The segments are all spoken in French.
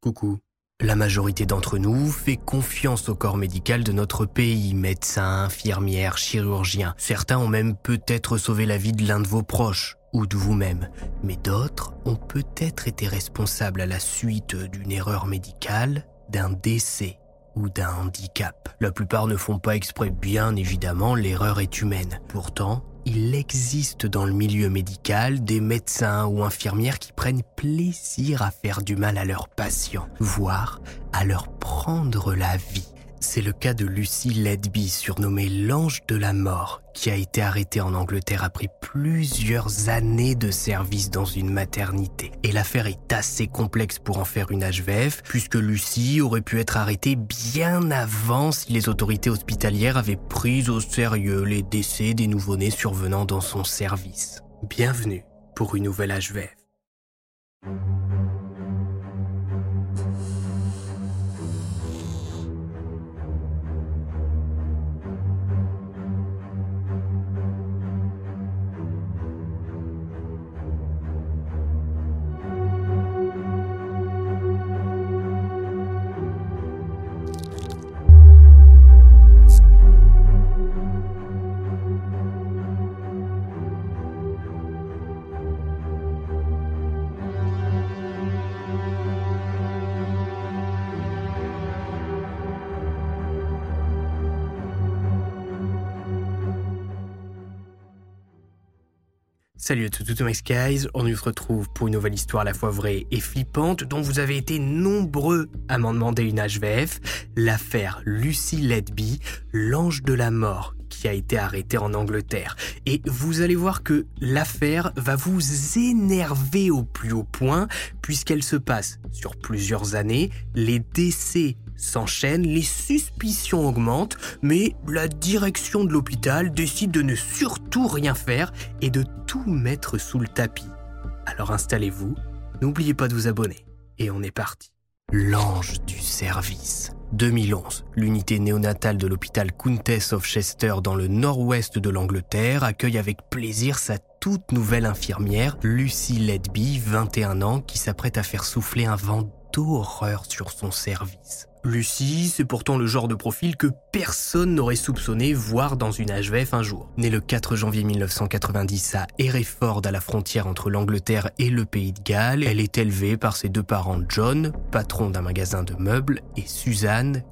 Coucou. La majorité d'entre nous fait confiance au corps médical de notre pays, médecins, infirmières, chirurgiens. Certains ont même peut-être sauvé la vie de l'un de vos proches ou de vous-même, mais d'autres ont peut-être été responsables à la suite d'une erreur médicale, d'un décès ou d'un handicap. La plupart ne font pas exprès, bien évidemment, l'erreur est humaine. Pourtant, il existe dans le milieu médical des médecins ou infirmières qui prennent plaisir à faire du mal à leurs patients, voire à leur prendre la vie. C'est le cas de Lucy Ledby, surnommée l'ange de la mort, qui a été arrêtée en Angleterre après plusieurs années de service dans une maternité. Et l'affaire est assez complexe pour en faire une HVF, puisque Lucy aurait pu être arrêtée bien avant si les autorités hospitalières avaient pris au sérieux les décès des nouveau-nés survenant dans son service. Bienvenue pour une nouvelle HVF. Salut à tous, mes skies, on se retrouve pour une nouvelle histoire à la fois vraie et flippante dont vous avez été nombreux à m'en demander une HVF, l'affaire Lucy Ledby, l'ange de la mort qui a été arrêté en Angleterre. Et vous allez voir que l'affaire va vous énerver au plus haut point puisqu'elle se passe sur plusieurs années, les décès s'enchaînent, les suspicions augmentent, mais la direction de l'hôpital décide de ne surtout rien faire et de tout mettre sous le tapis. Alors installez-vous, n'oubliez pas de vous abonner, et on est parti. L'ange du service. 2011, l'unité néonatale de l'hôpital Countess of Chester dans le nord-ouest de l'Angleterre accueille avec plaisir sa toute nouvelle infirmière, Lucy Ledby, 21 ans, qui s'apprête à faire souffler un vent d'horreur sur son service. Lucie, c'est pourtant le genre de profil que personne n'aurait soupçonné voir dans une HVF un jour. Née le 4 janvier 1990 à Hereford, à la frontière entre l'Angleterre et le Pays de Galles, elle est élevée par ses deux parents John, patron d'un magasin de meubles, et Suzanne,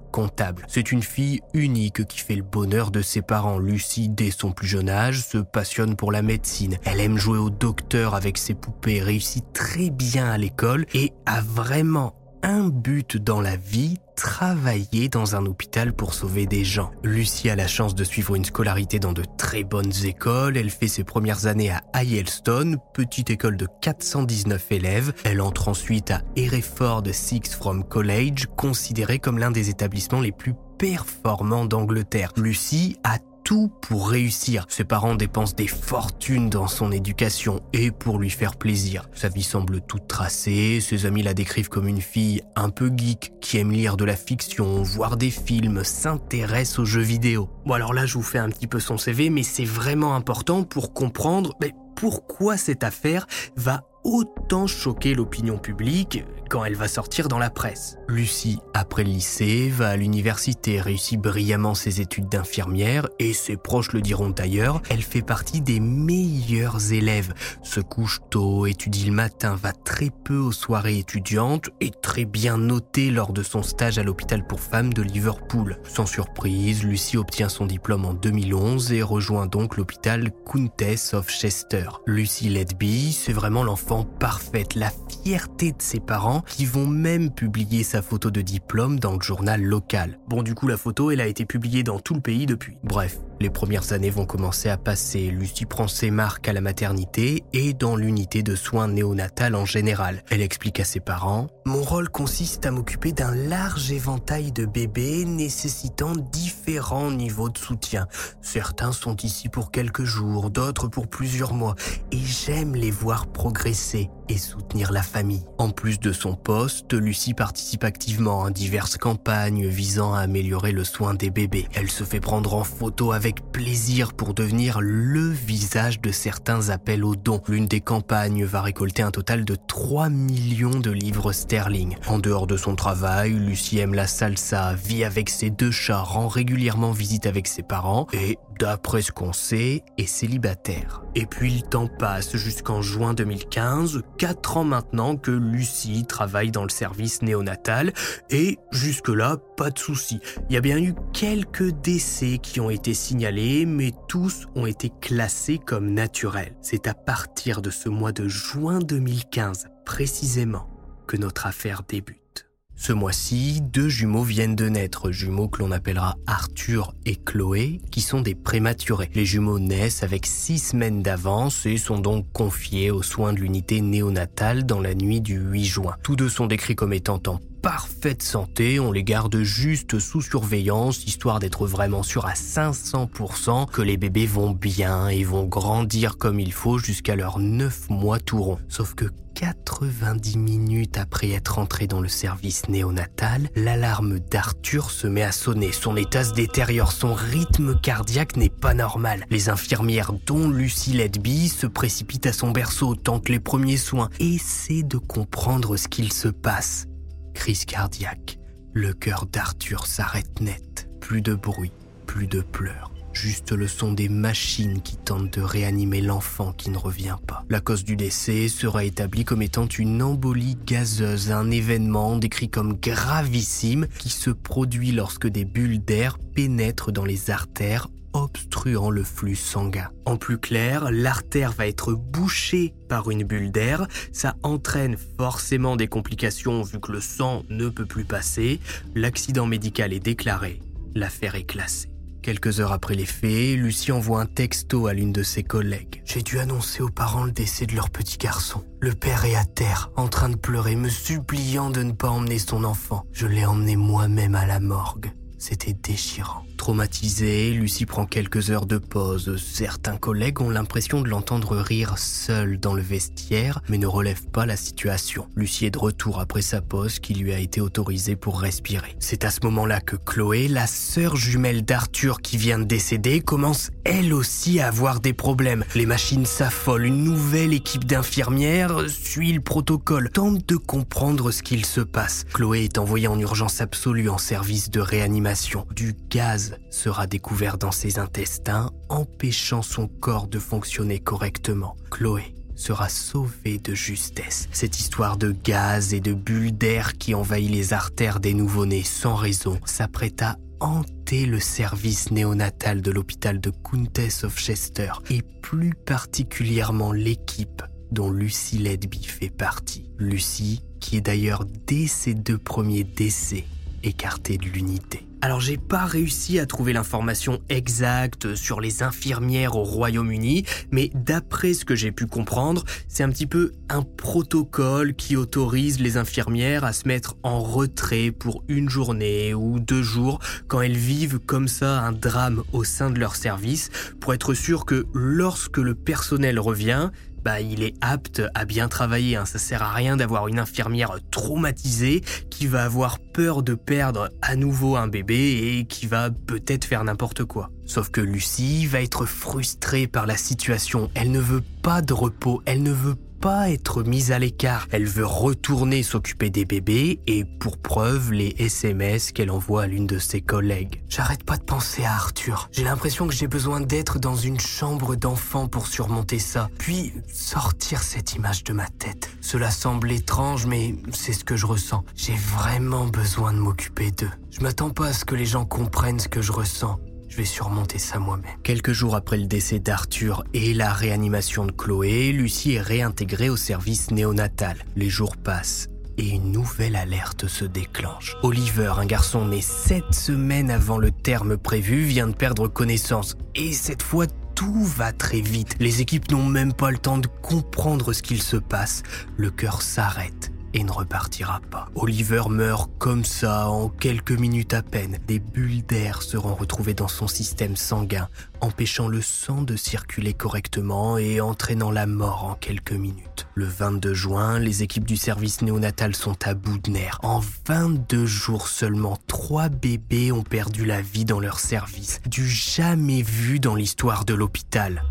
C'est une fille unique qui fait le bonheur de ses parents. Lucie, dès son plus jeune âge, se passionne pour la médecine. Elle aime jouer au docteur avec ses poupées, réussit très bien à l'école et a vraiment un but dans la vie, travailler dans un hôpital pour sauver des gens. Lucie a la chance de suivre une scolarité dans de très bonnes écoles. Elle fait ses premières années à Hailstone, petite école de 419 élèves. Elle entre ensuite à Hereford Sixth From College, considéré comme l'un des établissements les plus performants d'Angleterre. Lucie a pour réussir. Ses parents dépensent des fortunes dans son éducation et pour lui faire plaisir. Sa vie semble toute tracée, ses amis la décrivent comme une fille un peu geek qui aime lire de la fiction, voir des films, s'intéresse aux jeux vidéo. Bon alors là je vous fais un petit peu son CV mais c'est vraiment important pour comprendre pourquoi cette affaire va autant choquer l'opinion publique quand elle va sortir dans la presse. Lucie, après le lycée, va à l'université, réussit brillamment ses études d'infirmière et ses proches le diront d'ailleurs, elle fait partie des meilleurs élèves, se couche tôt, étudie le matin, va très peu aux soirées étudiantes et très bien notée lors de son stage à l'hôpital pour femmes de Liverpool. Sans surprise, Lucie obtient son diplôme en 2011 et rejoint donc l'hôpital Countess of Chester. Lucie Ledby, c'est vraiment l'enfant parfaite, la fierté de ses parents qui vont même publier sa photo de diplôme dans le journal local. Bon du coup la photo elle a été publiée dans tout le pays depuis. Bref, Les premières années vont commencer à passer. Lucie prend ses marques à la maternité et dans l'unité de soins néonatal en général. Elle explique à ses parents Mon rôle consiste à m'occuper d'un large éventail de bébés nécessitant différents niveaux de soutien. Certains sont ici pour quelques jours, d'autres pour plusieurs mois, et j'aime les voir progresser et soutenir la famille. En plus de son poste, Lucie participe activement à diverses campagnes visant à améliorer le soin des bébés. Elle se fait prendre en photo avec plaisir pour devenir le visage de certains appels aux dons. L'une des campagnes va récolter un total de 3 millions de livres sterling. En dehors de son travail, Lucie aime la salsa, vit avec ses deux chats, rend régulièrement visite avec ses parents et, d'après ce qu'on sait, est célibataire. Et puis le temps passe jusqu'en juin 2015, 4 ans maintenant que Lucie travaille dans le service néonatal et jusque-là, pas de souci. Il y a bien eu quelques décès qui ont été signalés, mais tous ont été classés comme naturels. C'est à partir de ce mois de juin 2015 précisément que notre affaire débute. Ce mois-ci, deux jumeaux viennent de naître, jumeaux que l'on appellera Arthur et Chloé, qui sont des prématurés. Les jumeaux naissent avec six semaines d'avance et sont donc confiés aux soins de l'unité néonatale dans la nuit du 8 juin. Tous deux sont décrits comme étant en parfaite santé, on les garde juste sous surveillance, histoire d'être vraiment sûr à 500% que les bébés vont bien et vont grandir comme il faut jusqu'à leurs 9 mois tout rond. Sauf que 90 minutes après être entré dans le service néonatal, l'alarme d'Arthur se met à sonner. Son état se détériore, son rythme cardiaque n'est pas normal. Les infirmières, dont Lucie Ledby, se précipitent à son berceau, tentent les premiers soins, essaient de comprendre ce qu'il se passe. Crise cardiaque. Le cœur d'Arthur s'arrête net. Plus de bruit, plus de pleurs juste le son des machines qui tentent de réanimer l'enfant qui ne revient pas. La cause du décès sera établie comme étant une embolie gazeuse, un événement décrit comme gravissime qui se produit lorsque des bulles d'air pénètrent dans les artères obstruant le flux sanguin. En plus clair, l'artère va être bouchée par une bulle d'air, ça entraîne forcément des complications vu que le sang ne peut plus passer, l'accident médical est déclaré, l'affaire est classée. Quelques heures après les faits, Lucie envoie un texto à l'une de ses collègues. J'ai dû annoncer aux parents le décès de leur petit garçon. Le père est à terre, en train de pleurer, me suppliant de ne pas emmener son enfant. Je l'ai emmené moi-même à la morgue. C'était déchirant. Traumatisée, Lucie prend quelques heures de pause. Certains collègues ont l'impression de l'entendre rire seul dans le vestiaire, mais ne relèvent pas la situation. Lucie est de retour après sa pause qui lui a été autorisée pour respirer. C'est à ce moment-là que Chloé, la sœur jumelle d'Arthur qui vient de décéder, commence elle aussi à avoir des problèmes. Les machines s'affolent, une nouvelle équipe d'infirmières suit le protocole, tente de comprendre ce qu'il se passe. Chloé est envoyée en urgence absolue en service de réanimation. Du gaz sera découvert dans ses intestins, empêchant son corps de fonctionner correctement. Chloé sera sauvée de justesse. Cette histoire de gaz et de bulles d'air qui envahit les artères des nouveau-nés sans raison s'apprête à hanter le service néonatal de l'hôpital de Countess of Chester et plus particulièrement l'équipe dont Lucie Ledby fait partie. Lucie, qui est d'ailleurs dès ses deux premiers décès écartée de l'unité. Alors j'ai pas réussi à trouver l'information exacte sur les infirmières au Royaume-Uni, mais d'après ce que j'ai pu comprendre, c'est un petit peu un protocole qui autorise les infirmières à se mettre en retrait pour une journée ou deux jours quand elles vivent comme ça un drame au sein de leur service pour être sûr que lorsque le personnel revient, bah, il est apte à bien travailler. Hein. Ça sert à rien d'avoir une infirmière traumatisée qui va avoir peur de perdre à nouveau un bébé et qui va peut-être faire n'importe quoi. Sauf que Lucie va être frustrée par la situation. Elle ne veut pas de repos, elle ne veut pas être mise à l'écart. Elle veut retourner s'occuper des bébés et pour preuve les SMS qu'elle envoie à l'une de ses collègues. J'arrête pas de penser à Arthur. J'ai l'impression que j'ai besoin d'être dans une chambre d'enfant pour surmonter ça, puis sortir cette image de ma tête. Cela semble étrange mais c'est ce que je ressens. J'ai vraiment besoin de m'occuper d'eux. Je m'attends pas à ce que les gens comprennent ce que je ressens. Je vais surmonter ça moi-même. Quelques jours après le décès d'Arthur et la réanimation de Chloé, Lucie est réintégrée au service néonatal. Les jours passent et une nouvelle alerte se déclenche. Oliver, un garçon né sept semaines avant le terme prévu, vient de perdre connaissance. Et cette fois, tout va très vite. Les équipes n'ont même pas le temps de comprendre ce qu'il se passe. Le cœur s'arrête et ne repartira pas. Oliver meurt comme ça en quelques minutes à peine. Des bulles d'air seront retrouvées dans son système sanguin, empêchant le sang de circuler correctement et entraînant la mort en quelques minutes. Le 22 juin, les équipes du service néonatal sont à bout de nerfs. En 22 jours seulement, trois bébés ont perdu la vie dans leur service, du jamais vu dans l'histoire de l'hôpital.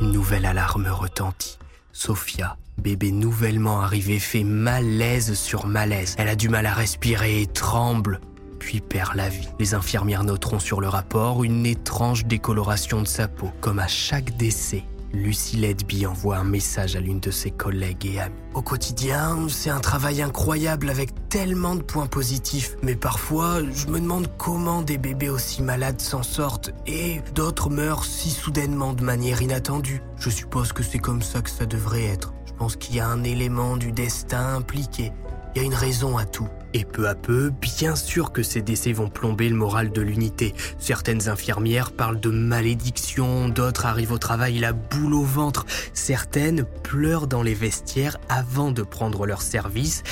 Une nouvelle alarme retentit. Sophia, bébé nouvellement arrivé, fait malaise sur malaise. Elle a du mal à respirer et tremble, puis perd la vie. Les infirmières noteront sur le rapport une étrange décoloration de sa peau. Comme à chaque décès, Lucie Ledby envoie un message à l'une de ses collègues et amis. Au quotidien, c'est un travail incroyable avec tellement de points positifs, mais parfois, je me demande comment des bébés aussi malades s'en sortent et d'autres meurent si soudainement de manière inattendue. Je suppose que c'est comme ça que ça devrait être. Je pense qu'il y a un élément du destin impliqué. Il y a une raison à tout. Et peu à peu, bien sûr que ces décès vont plomber le moral de l'unité. Certaines infirmières parlent de malédiction, d'autres arrivent au travail la boule au ventre, certaines pleurent dans les vestiaires avant de prendre leur service,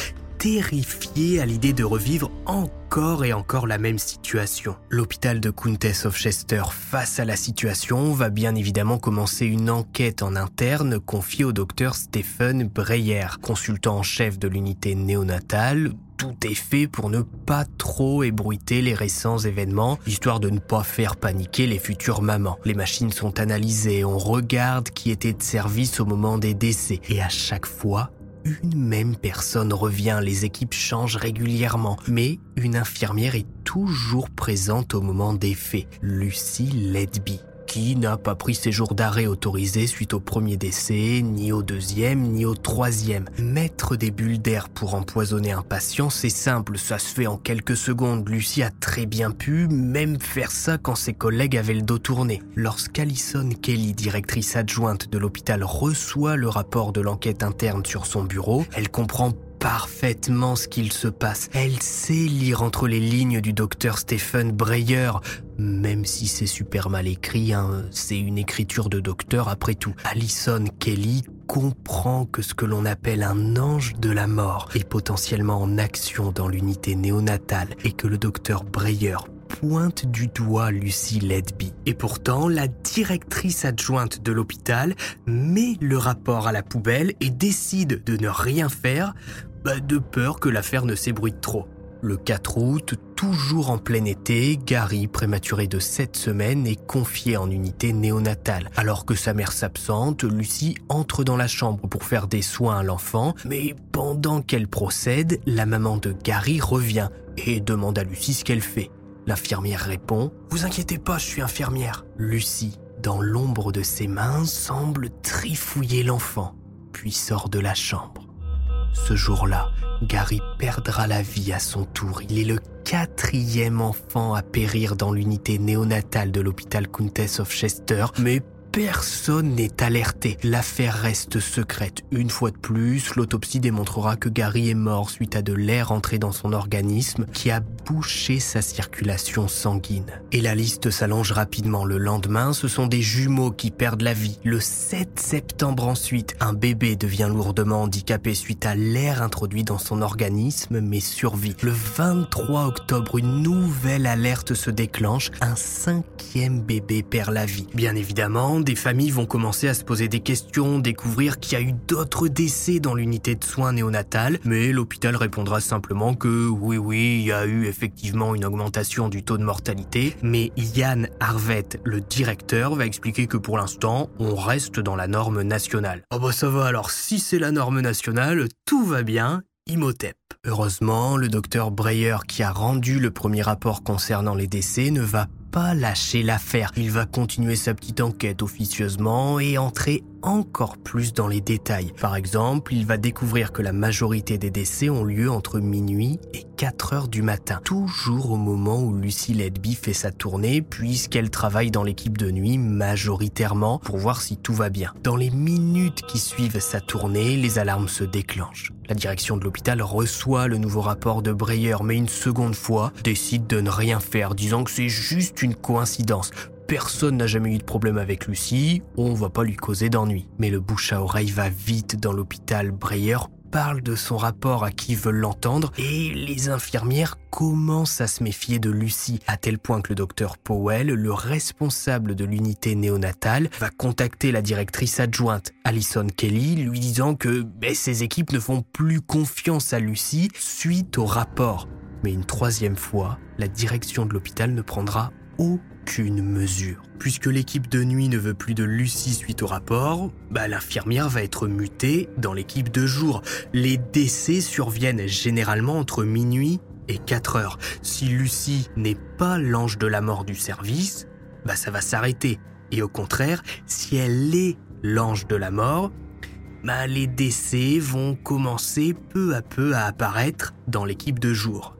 terrifiées à l'idée de revivre encore et encore la même situation. L'hôpital de Countess of Chester, face à la situation, va bien évidemment commencer une enquête en interne confiée au docteur Stephen Breyer, consultant en chef de l'unité néonatale, tout est fait pour ne pas trop ébruiter les récents événements, histoire de ne pas faire paniquer les futures mamans. Les machines sont analysées, on regarde qui était de service au moment des décès, et à chaque fois, une même personne revient, les équipes changent régulièrement, mais une infirmière est toujours présente au moment des faits, Lucy Ledby qui n'a pas pris ses jours d'arrêt autorisés suite au premier décès, ni au deuxième, ni au troisième. Mettre des bulles d'air pour empoisonner un patient, c'est simple, ça se fait en quelques secondes. Lucie a très bien pu même faire ça quand ses collègues avaient le dos tourné. Lorsqu'Alison Kelly, directrice adjointe de l'hôpital, reçoit le rapport de l'enquête interne sur son bureau, elle comprend parfaitement ce qu'il se passe. Elle sait lire entre les lignes du docteur Stephen Breyer, même si c'est super mal écrit, hein, c'est une écriture de docteur après tout. Alison Kelly comprend que ce que l'on appelle un ange de la mort est potentiellement en action dans l'unité néonatale et que le docteur Breyer pointe du doigt Lucie Ledby. Et pourtant, la directrice adjointe de l'hôpital met le rapport à la poubelle et décide de ne rien faire bah, de peur que l'affaire ne s'ébruite trop. Le 4 août, toujours en plein été, Gary, prématuré de 7 semaines, est confié en unité néonatale. Alors que sa mère s'absente, Lucie entre dans la chambre pour faire des soins à l'enfant, mais pendant qu'elle procède, la maman de Gary revient et demande à Lucie ce qu'elle fait. L'infirmière répond ⁇ Vous inquiétez pas, je suis infirmière ⁇ Lucie, dans l'ombre de ses mains, semble trifouiller l'enfant, puis sort de la chambre. Ce jour-là, Gary perdra la vie à son tour. Il est le quatrième enfant à périr dans l'unité néonatale de l'hôpital Countess of Chester, mais Personne n'est alerté. L'affaire reste secrète. Une fois de plus, l'autopsie démontrera que Gary est mort suite à de l'air entré dans son organisme qui a bouché sa circulation sanguine. Et la liste s'allonge rapidement. Le lendemain, ce sont des jumeaux qui perdent la vie. Le 7 septembre ensuite, un bébé devient lourdement handicapé suite à l'air introduit dans son organisme mais survit. Le 23 octobre, une nouvelle alerte se déclenche. Un cinquième bébé perd la vie. Bien évidemment, des familles vont commencer à se poser des questions, découvrir qu'il y a eu d'autres décès dans l'unité de soins néonatale, mais l'hôpital répondra simplement que oui, oui, il y a eu effectivement une augmentation du taux de mortalité, mais Yann Harvette, le directeur, va expliquer que pour l'instant, on reste dans la norme nationale. Oh bah ça va alors, si c'est la norme nationale, tout va bien, Imhotep. Heureusement, le docteur Breyer qui a rendu le premier rapport concernant les décès ne va pas lâcher l'affaire. Il va continuer sa petite enquête officieusement et entrer encore plus dans les détails. Par exemple, il va découvrir que la majorité des décès ont lieu entre minuit et 4 heures du matin, toujours au moment où Lucie Ledby fait sa tournée, puisqu'elle travaille dans l'équipe de nuit majoritairement pour voir si tout va bien. Dans les minutes qui suivent sa tournée, les alarmes se déclenchent. La direction de l'hôpital reçoit le nouveau rapport de Breyer, mais une seconde fois décide de ne rien faire, disant que c'est juste une coïncidence. Personne n'a jamais eu de problème avec Lucie, on va pas lui causer d'ennui. Mais le bouche à oreille va vite dans l'hôpital. Breyer parle de son rapport à qui veut l'entendre et les infirmières commencent à se méfier de Lucie, à tel point que le docteur Powell, le responsable de l'unité néonatale, va contacter la directrice adjointe, Alison Kelly, lui disant que ben, ses équipes ne font plus confiance à Lucie suite au rapport. Mais une troisième fois, la direction de l'hôpital ne prendra aucune mesure. Puisque l'équipe de nuit ne veut plus de Lucie suite au rapport, bah, l'infirmière va être mutée dans l'équipe de jour. Les décès surviennent généralement entre minuit et 4 heures. Si Lucie n'est pas l'ange de la mort du service, bah, ça va s'arrêter. Et au contraire, si elle est l'ange de la mort, bah, les décès vont commencer peu à peu à apparaître dans l'équipe de jour.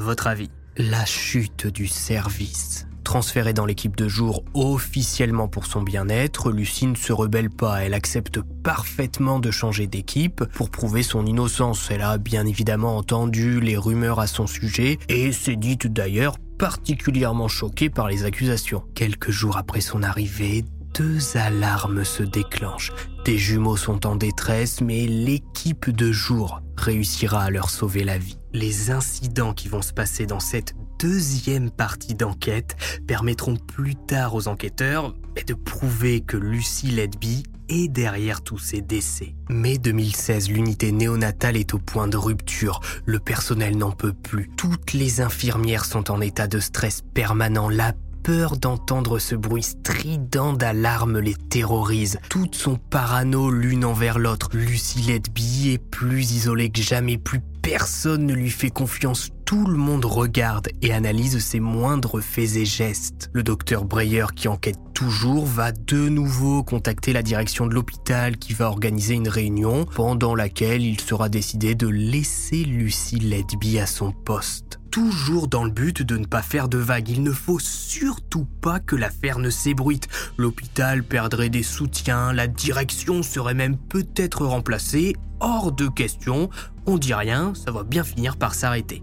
Votre avis, la chute du service Transférée dans l'équipe de jour officiellement pour son bien-être, Lucie ne se rebelle pas, elle accepte parfaitement de changer d'équipe pour prouver son innocence. Elle a bien évidemment entendu les rumeurs à son sujet et s'est dite d'ailleurs particulièrement choquée par les accusations. Quelques jours après son arrivée, deux alarmes se déclenchent. Des jumeaux sont en détresse, mais l'équipe de jour réussira à leur sauver la vie. Les incidents qui vont se passer dans cette deuxième partie d'enquête permettront plus tard aux enquêteurs de prouver que Lucie Ledby est derrière tous ces décès. Mai 2016, l'unité néonatale est au point de rupture. Le personnel n'en peut plus. Toutes les infirmières sont en état de stress permanent. La peur d'entendre ce bruit strident d'alarme les terrorise. Toutes sont parano l'une envers l'autre. Lucie Ledby est plus isolée que jamais, plus personne ne lui fait confiance. Tout le monde regarde et analyse ses moindres faits et gestes. Le docteur Breyer, qui enquête toujours, va de nouveau contacter la direction de l'hôpital qui va organiser une réunion pendant laquelle il sera décidé de laisser Lucie Ledby à son poste toujours dans le but de ne pas faire de vagues. Il ne faut surtout pas que l'affaire ne s'ébruite. L'hôpital perdrait des soutiens, la direction serait même peut-être remplacée. Hors de question, on dit rien, ça va bien finir par s'arrêter.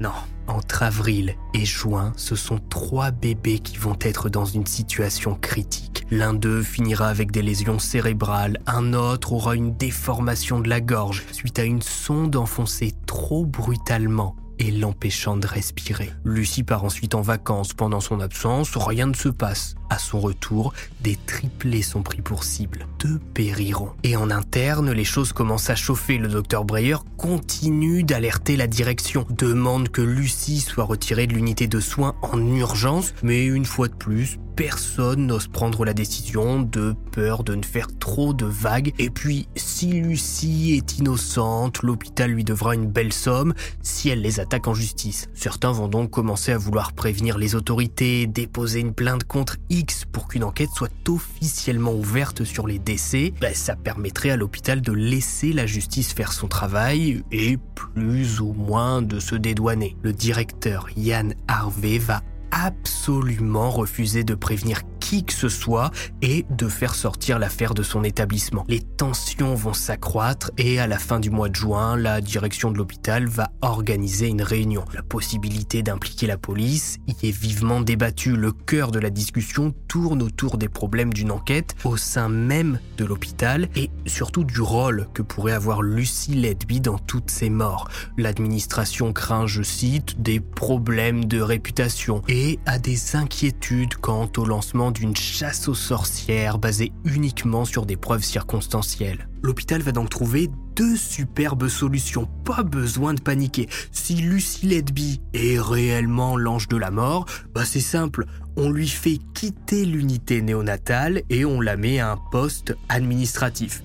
Non, entre avril et juin, ce sont trois bébés qui vont être dans une situation critique. L'un d'eux finira avec des lésions cérébrales, un autre aura une déformation de la gorge suite à une sonde enfoncée trop brutalement et l'empêchant de respirer. Lucie part ensuite en vacances. Pendant son absence, rien ne se passe. À son retour, des triplés sont pris pour cible. Deux périront. Et en interne, les choses commencent à chauffer. Le docteur Breyer continue d'alerter la direction, demande que Lucie soit retirée de l'unité de soins en urgence, mais une fois de plus, personne n'ose prendre la décision de peur de ne faire trop de vagues. Et puis, si Lucie est innocente, l'hôpital lui devra une belle somme si elle les attaque en justice. Certains vont donc commencer à vouloir prévenir les autorités, déposer une plainte contre X pour qu'une enquête soit officiellement ouverte sur les décès. Ben, ça permettrait à l'hôpital de laisser la justice faire son travail et plus ou moins de se dédouaner. Le directeur Yann Harvey va absolument refuser de prévenir qui que ce soit et de faire sortir l'affaire de son établissement. Les tensions vont s'accroître et à la fin du mois de juin, la direction de l'hôpital va organiser une réunion. La possibilité d'impliquer la police y est vivement débattue. Le cœur de la discussion tourne autour des problèmes d'une enquête au sein même de l'hôpital et surtout du rôle que pourrait avoir Lucie Ledby dans toutes ces morts. L'administration craint, je cite, des problèmes de réputation et et a des inquiétudes quant au lancement d'une chasse aux sorcières basée uniquement sur des preuves circonstancielles. L'hôpital va donc trouver deux superbes solutions, pas besoin de paniquer. Si Lucy Ledby est réellement l'ange de la mort, bah c'est simple, on lui fait quitter l'unité néonatale et on la met à un poste administratif.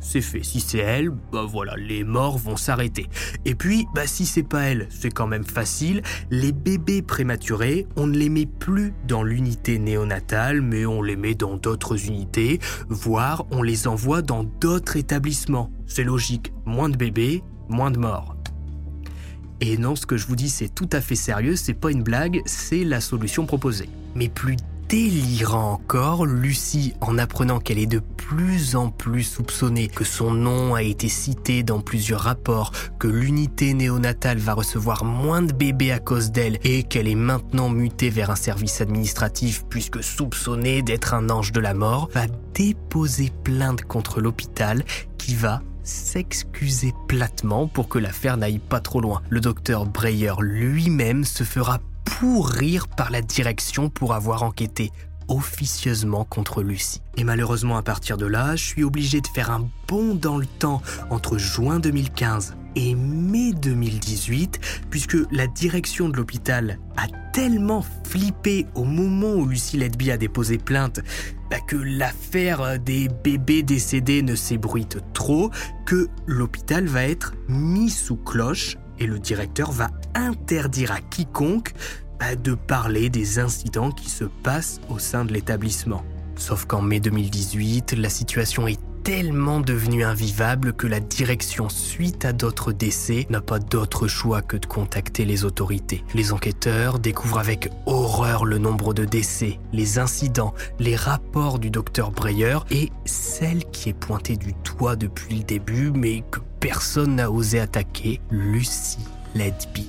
C'est fait. Si c'est elle, bah voilà, les morts vont s'arrêter. Et puis, bah si c'est pas elle, c'est quand même facile. Les bébés prématurés, on ne les met plus dans l'unité néonatale, mais on les met dans d'autres unités, voire on les envoie dans d'autres établissements. C'est logique. Moins de bébés, moins de morts. Et non, ce que je vous dis, c'est tout à fait sérieux, c'est pas une blague, c'est la solution proposée. Mais plus délirant encore, Lucie, en apprenant qu'elle est de plus en plus soupçonnée, que son nom a été cité dans plusieurs rapports, que l'unité néonatale va recevoir moins de bébés à cause d'elle et qu'elle est maintenant mutée vers un service administratif puisque soupçonnée d'être un ange de la mort, va déposer plainte contre l'hôpital qui va s'excuser platement pour que l'affaire n'aille pas trop loin. Le docteur Breyer lui-même se fera pourrir par la direction pour avoir enquêté officieusement contre Lucie. Et malheureusement, à partir de là, je suis obligé de faire un bond dans le temps entre juin 2015 et mai 2018, puisque la direction de l'hôpital a tellement flippé au moment où Lucie Ledby a déposé plainte bah, que l'affaire des bébés décédés ne s'ébruite trop, que l'hôpital va être mis sous cloche et le directeur va interdire à quiconque bah, de parler des incidents qui se passent au sein de l'établissement. Sauf qu'en mai 2018, la situation est tellement devenue invivable que la direction, suite à d'autres décès, n'a pas d'autre choix que de contacter les autorités. Les enquêteurs découvrent avec horreur le nombre de décès, les incidents, les rapports du docteur Breyer et celle qui est pointée du doigt depuis le début mais que personne n'a osé attaquer, Lucie Ledby.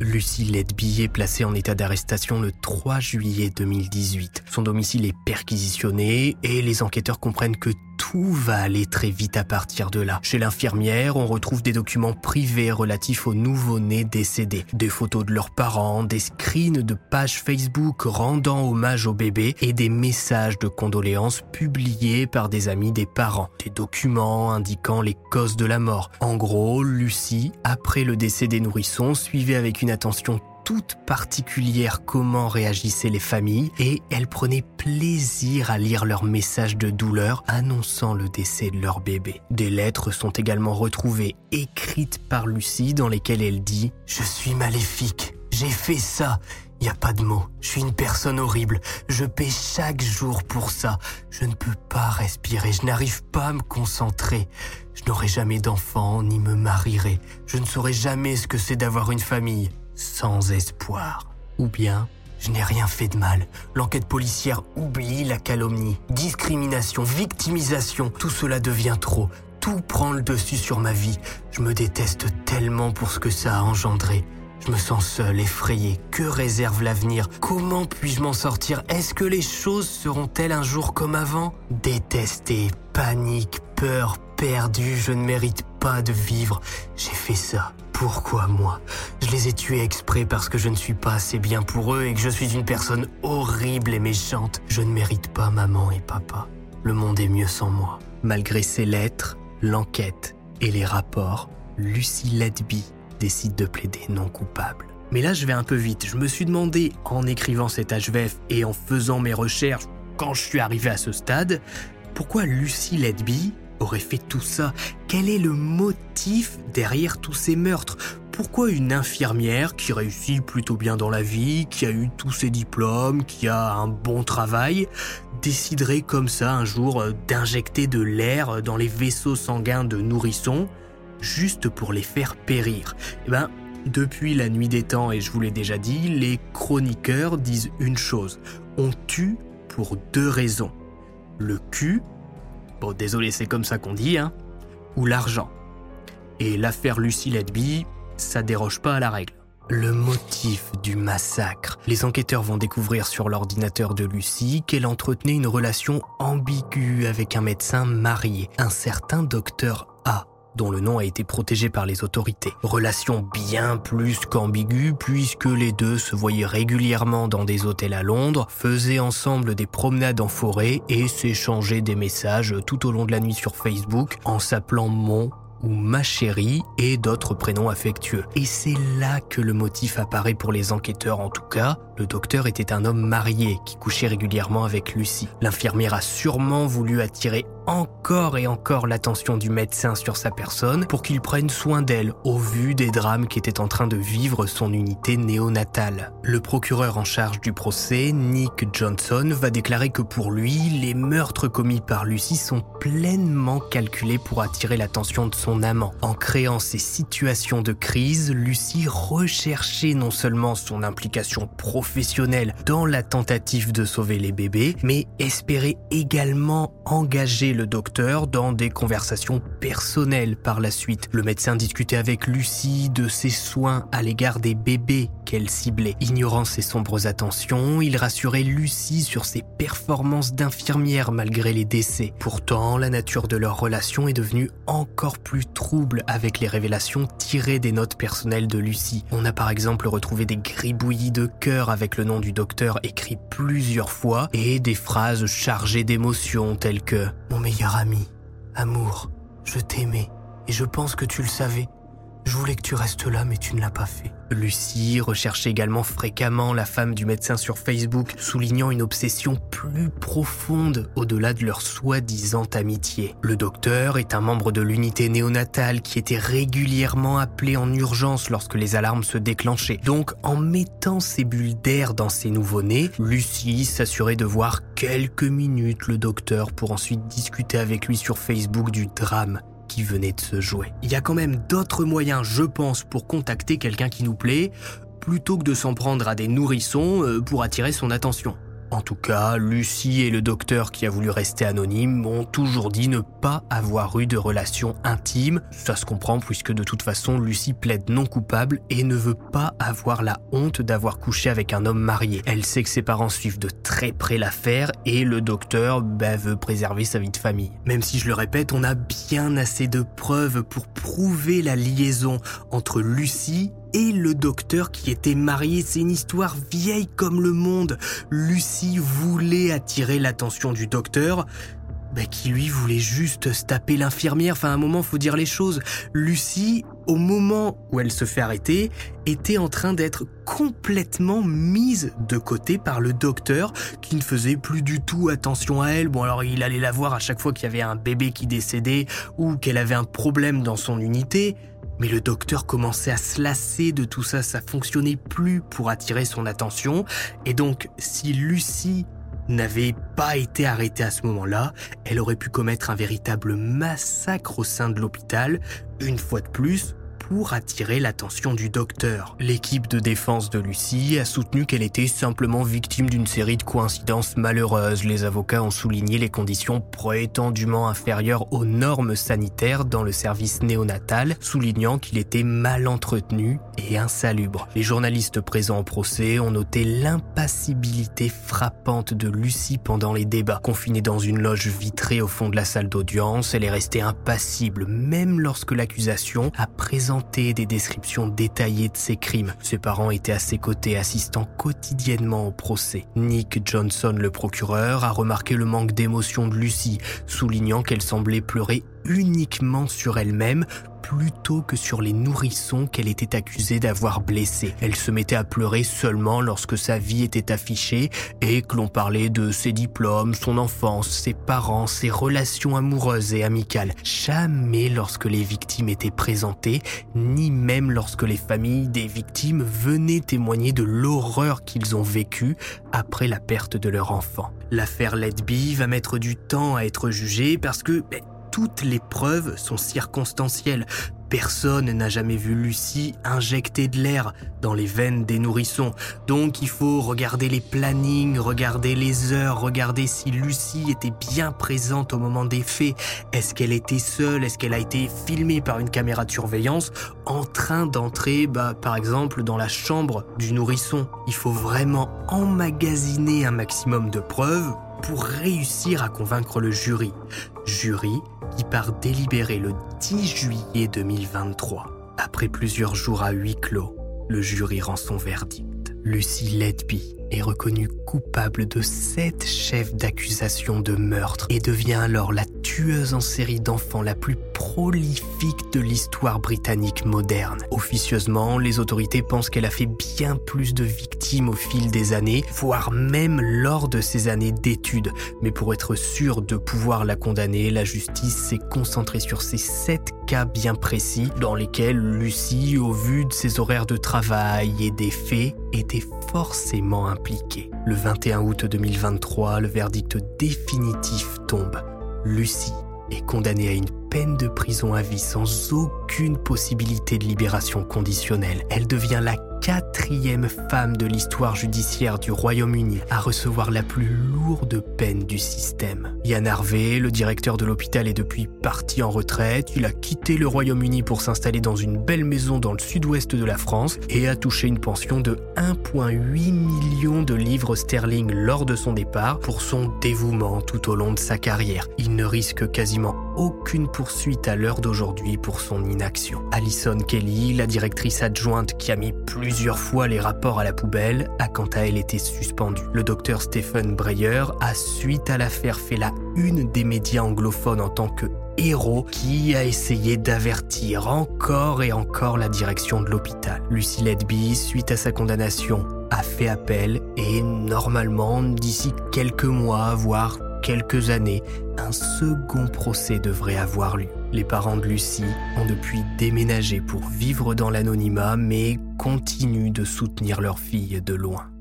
Lucie Ledby est placée en état d'arrestation le 3 juillet 2018. Son domicile est perquisitionné et les enquêteurs comprennent que tout va aller très vite à partir de là. Chez l'infirmière, on retrouve des documents privés relatifs aux nouveau-nés décédés, des photos de leurs parents, des screens de pages Facebook rendant hommage au bébé et des messages de condoléances publiés par des amis des parents, des documents indiquant les causes de la mort. En gros, Lucie, après le décès des nourrissons, suivait avec une attention toute particulière comment réagissaient les familles et elle prenait plaisir à lire leurs messages de douleur annonçant le décès de leur bébé. Des lettres sont également retrouvées écrites par Lucie dans lesquelles elle dit ⁇ Je suis maléfique, j'ai fait ça, y a pas de mots, je suis une personne horrible, je paie chaque jour pour ça, je ne peux pas respirer, je n'arrive pas à me concentrer, je n'aurai jamais d'enfant ni me marierai, je ne saurai jamais ce que c'est d'avoir une famille sans espoir. Ou bien, je n'ai rien fait de mal. L'enquête policière oublie la calomnie, discrimination, victimisation. Tout cela devient trop. Tout prend le dessus sur ma vie. Je me déteste tellement pour ce que ça a engendré. Je me sens seul, effrayé. Que réserve l'avenir? Comment puis-je m'en sortir? Est-ce que les choses seront-elles un jour comme avant? Détesté, panique, peur, perdu, je ne mérite pas de vivre. J'ai fait ça. Pourquoi moi Je les ai tués exprès parce que je ne suis pas assez bien pour eux et que je suis une personne horrible et méchante. Je ne mérite pas maman et papa. Le monde est mieux sans moi. Malgré ces lettres, l'enquête et les rapports, Lucie Ledby décide de plaider non coupable. Mais là, je vais un peu vite. Je me suis demandé, en écrivant cet HVF et en faisant mes recherches, quand je suis arrivé à ce stade, pourquoi Lucie Ledby aurait fait tout ça Quel est le motif derrière tous ces meurtres? Pourquoi une infirmière qui réussit plutôt bien dans la vie, qui a eu tous ses diplômes, qui a un bon travail, déciderait comme ça un jour euh, d'injecter de l'air dans les vaisseaux sanguins de nourrissons juste pour les faire périr? Eh ben, depuis la nuit des temps, et je vous l'ai déjà dit, les chroniqueurs disent une chose. On tue pour deux raisons. Le cul Désolé, c'est comme ça qu'on dit, hein. Ou l'argent. Et l'affaire Lucie Ledby, ça déroge pas à la règle. Le motif du massacre. Les enquêteurs vont découvrir sur l'ordinateur de Lucie qu'elle entretenait une relation ambiguë avec un médecin marié, un certain docteur. Dont le nom a été protégé par les autorités. Relation bien plus qu'ambiguë puisque les deux se voyaient régulièrement dans des hôtels à Londres, faisaient ensemble des promenades en forêt et s'échangeaient des messages tout au long de la nuit sur Facebook en s'appelant mon ou ma chérie et d'autres prénoms affectueux. Et c'est là que le motif apparaît pour les enquêteurs en tout cas. Le docteur était un homme marié qui couchait régulièrement avec Lucie. L'infirmière a sûrement voulu attirer encore et encore l'attention du médecin sur sa personne pour qu'il prenne soin d'elle au vu des drames qu'était en train de vivre son unité néonatale. Le procureur en charge du procès, Nick Johnson, va déclarer que pour lui, les meurtres commis par Lucie sont pleinement calculés pour attirer l'attention de son amant. En créant ces situations de crise, Lucie recherchait non seulement son implication dans la tentative de sauver les bébés, mais espérait également engager le docteur dans des conversations personnelles par la suite. Le médecin discutait avec Lucie de ses soins à l'égard des bébés qu'elle. Ignorant ses sombres attentions, il rassurait Lucie sur ses performances d'infirmière malgré les décès. Pourtant, la nature de leur relation est devenue encore plus trouble avec les révélations tirées des notes personnelles de Lucie. On a par exemple retrouvé des gribouillis de cœur avec le nom du docteur écrit plusieurs fois et des phrases chargées d'émotions telles que Mon meilleur ami, amour, je t'aimais et je pense que tu le savais. Je voulais que tu restes là, mais tu ne l'as pas fait. Lucie recherchait également fréquemment la femme du médecin sur Facebook, soulignant une obsession plus profonde au-delà de leur soi-disant amitié. Le docteur est un membre de l'unité néonatale qui était régulièrement appelé en urgence lorsque les alarmes se déclenchaient. Donc, en mettant ses bulles d'air dans ses nouveau-nés, Lucie s'assurait de voir quelques minutes le docteur pour ensuite discuter avec lui sur Facebook du drame venait de se jouer. Il y a quand même d'autres moyens, je pense, pour contacter quelqu'un qui nous plaît, plutôt que de s'en prendre à des nourrissons euh, pour attirer son attention. En tout cas, Lucie et le docteur qui a voulu rester anonyme ont toujours dit ne pas avoir eu de relation intime. Ça se comprend puisque de toute façon, Lucie plaide non coupable et ne veut pas avoir la honte d'avoir couché avec un homme marié. Elle sait que ses parents suivent de très près l'affaire et le docteur bah, veut préserver sa vie de famille. Même si je le répète, on a bien assez de preuves pour prouver la liaison entre Lucie et le docteur qui était marié. C'est une histoire vieille comme le monde. Lucie voulait attirer l'attention du docteur. Bah, qui lui voulait juste se taper l'infirmière. Enfin, à un moment, faut dire les choses. Lucie, au moment où elle se fait arrêter, était en train d'être complètement mise de côté par le docteur qui ne faisait plus du tout attention à elle. Bon, alors il allait la voir à chaque fois qu'il y avait un bébé qui décédait ou qu'elle avait un problème dans son unité. Mais le docteur commençait à se lasser de tout ça, ça fonctionnait plus pour attirer son attention. Et donc, si Lucie n'avait pas été arrêtée à ce moment-là, elle aurait pu commettre un véritable massacre au sein de l'hôpital, une fois de plus, pour attirer l'attention du docteur. L'équipe de défense de Lucie a soutenu qu'elle était simplement victime d'une série de coïncidences malheureuses. Les avocats ont souligné les conditions prétendument inférieures aux normes sanitaires dans le service néonatal, soulignant qu'il était mal entretenu et insalubre. Les journalistes présents au procès ont noté l'impassibilité frappante de Lucie pendant les débats. Confinée dans une loge vitrée au fond de la salle d'audience, elle est restée impassible même lorsque l'accusation a présenté des descriptions détaillées de ses crimes. Ses parents étaient à ses côtés, assistant quotidiennement au procès. Nick Johnson, le procureur, a remarqué le manque d'émotion de Lucie, soulignant qu'elle semblait pleurer uniquement sur elle-même plutôt que sur les nourrissons qu'elle était accusée d'avoir blessés. Elle se mettait à pleurer seulement lorsque sa vie était affichée et que l'on parlait de ses diplômes, son enfance, ses parents, ses relations amoureuses et amicales. Jamais lorsque les victimes étaient présentées, ni même lorsque les familles des victimes venaient témoigner de l'horreur qu'ils ont vécue après la perte de leur enfant. L'affaire Ledby va mettre du temps à être jugée parce que ben, toutes les preuves sont circonstancielles. Personne n'a jamais vu Lucie injecter de l'air dans les veines des nourrissons. Donc il faut regarder les plannings, regarder les heures, regarder si Lucie était bien présente au moment des faits. Est-ce qu'elle était seule? Est-ce qu'elle a été filmée par une caméra de surveillance? En train d'entrer, bah, par exemple, dans la chambre du nourrisson Il faut vraiment emmagasiner un maximum de preuves pour réussir à convaincre le jury. Jury qui part délibérer le 10 juillet 2023. Après plusieurs jours à huis clos, le jury rend son verdict. Lucy Letby est reconnue coupable de sept chefs d'accusation de meurtre et devient alors la tueuse en série d'enfants la plus prolifique de l'histoire britannique moderne. Officieusement, les autorités pensent qu'elle a fait bien plus de victimes au fil des années, voire même lors de ses années d'études. Mais pour être sûr de pouvoir la condamner, la justice s'est concentrée sur ces sept cas bien précis dans lesquels Lucie, au vu de ses horaires de travail et des faits, était forcément impliquée. Le 21 août 2023, le verdict définitif tombe. Lucie est condamnée à une peine de prison à vie sans aucune possibilité de libération conditionnelle. Elle devient la quatrième femme de l'histoire judiciaire du Royaume-Uni à recevoir la plus lourde peine du système. Yann Harvey, le directeur de l'hôpital, est depuis parti en retraite. Il a quitté le Royaume-Uni pour s'installer dans une belle maison dans le sud-ouest de la France et a touché une pension de 1,8 million de livres sterling lors de son départ pour son dévouement tout au long de sa carrière. Il ne risque quasiment aucune poursuite à l'heure d'aujourd'hui pour son inaction. Alison Kelly, la directrice adjointe qui a mis plus plusieurs fois les rapports à la poubelle, a quant à elle été suspendu. Le docteur Stephen Breyer a, suite à l'affaire, fait la une des médias anglophones en tant que héros qui a essayé d'avertir encore et encore la direction de l'hôpital. Lucy Ledby, suite à sa condamnation, a fait appel et normalement, d'ici quelques mois, voire quelques années, un second procès devrait avoir lieu. Les parents de Lucie ont depuis déménagé pour vivre dans l'anonymat, mais continuent de soutenir leur fille de loin.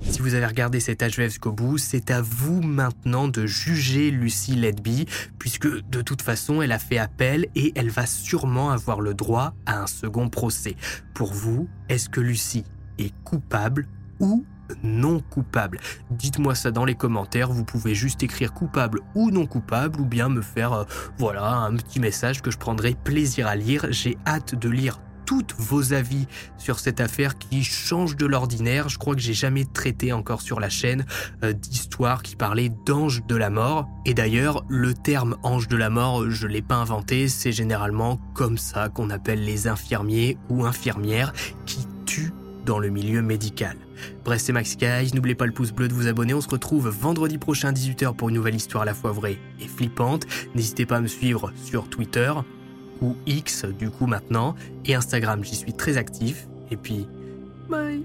Si vous avez regardé cet HVF jusqu'au bout, c'est à vous maintenant de juger Lucie Ledby, puisque de toute façon, elle a fait appel et elle va sûrement avoir le droit à un second procès. Pour vous, est-ce que Lucie est coupable ou non coupable. Dites-moi ça dans les commentaires, vous pouvez juste écrire coupable ou non coupable ou bien me faire euh, voilà un petit message que je prendrai plaisir à lire. J'ai hâte de lire toutes vos avis sur cette affaire qui change de l'ordinaire. Je crois que j'ai jamais traité encore sur la chaîne euh, d'histoire qui parlait d'ange de la mort. Et d'ailleurs, le terme ange de la mort, je l'ai pas inventé, c'est généralement comme ça qu'on appelle les infirmiers ou infirmières qui tuent dans le milieu médical. Bref, c'est Max Guys, n'oubliez pas le pouce bleu de vous abonner, on se retrouve vendredi prochain à 18h pour une nouvelle histoire à la fois vraie et flippante. N'hésitez pas à me suivre sur Twitter, ou X du coup maintenant, et Instagram, j'y suis très actif. Et puis, bye